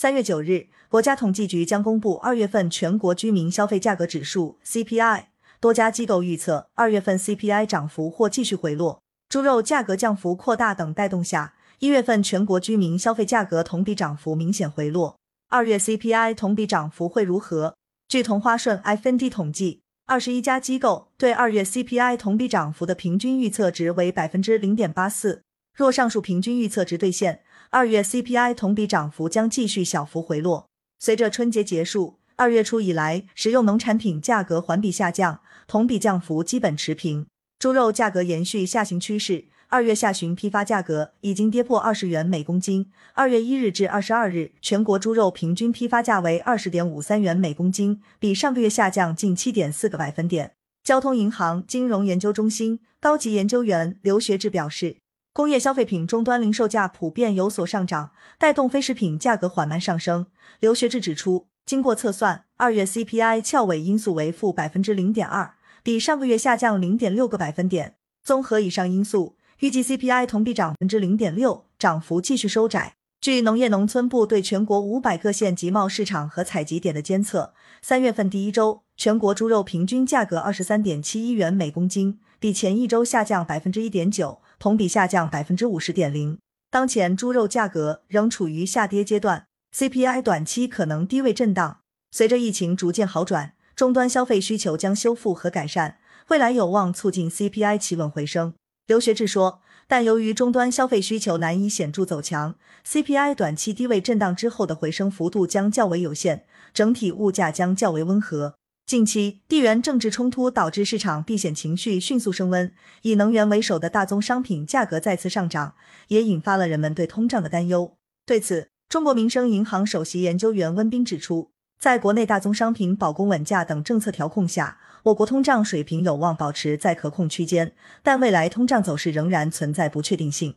三月九日，国家统计局将公布二月份全国居民消费价格指数 CPI。多家机构预测，二月份 CPI 涨幅或继续回落。猪肉价格降幅扩大等带动下，一月份全国居民消费价格同比涨幅明显回落。二月 CPI 同比涨幅会如何？据同花顺 IFND 统计，二十一家机构对二月 CPI 同比涨幅的平均预测值为百分之零点八四。若上述平均预测值兑现，二月 CPI 同比涨幅将继续小幅回落。随着春节结束，二月初以来，食用农产品价格环比下降。同比降幅基本持平，猪肉价格延续下行趋势。二月下旬批发价格已经跌破二十元每公斤。二月一日至二十二日，全国猪肉平均批发价为二十点五三元每公斤，比上个月下降近七点四个百分点。交通银行金融研究中心高级研究员刘学志表示，工业消费品终端零售价普遍有所上涨，带动非食品价格缓慢上升。刘学志指出，经过测算，二月 CPI 翘尾因素为负百分之零点二。比上个月下降零点六个百分点。综合以上因素，预计 CPI 同比涨百分之零点六，涨幅继续收窄。据农业农村部对全国五百个县集贸市场和采集点的监测，三月份第一周，全国猪肉平均价格二十三点七一元每公斤，比前一周下降百分之一点九，同比下降百分之五十点零。当前猪肉价格仍处于下跌阶段，CPI 短期可能低位震荡。随着疫情逐渐好转。终端消费需求将修复和改善，未来有望促进 CPI 企稳回升。刘学志说，但由于终端消费需求难以显著走强，CPI 短期低位震荡之后的回升幅度将较为有限，整体物价将较为温和。近期地缘政治冲突导致市场避险情绪迅速升温，以能源为首的大宗商品价格再次上涨，也引发了人们对通胀的担忧。对此，中国民生银行首席研究员温彬指出。在国内大宗商品保供稳价等政策调控下，我国通胀水平有望保持在可控区间，但未来通胀走势仍然存在不确定性。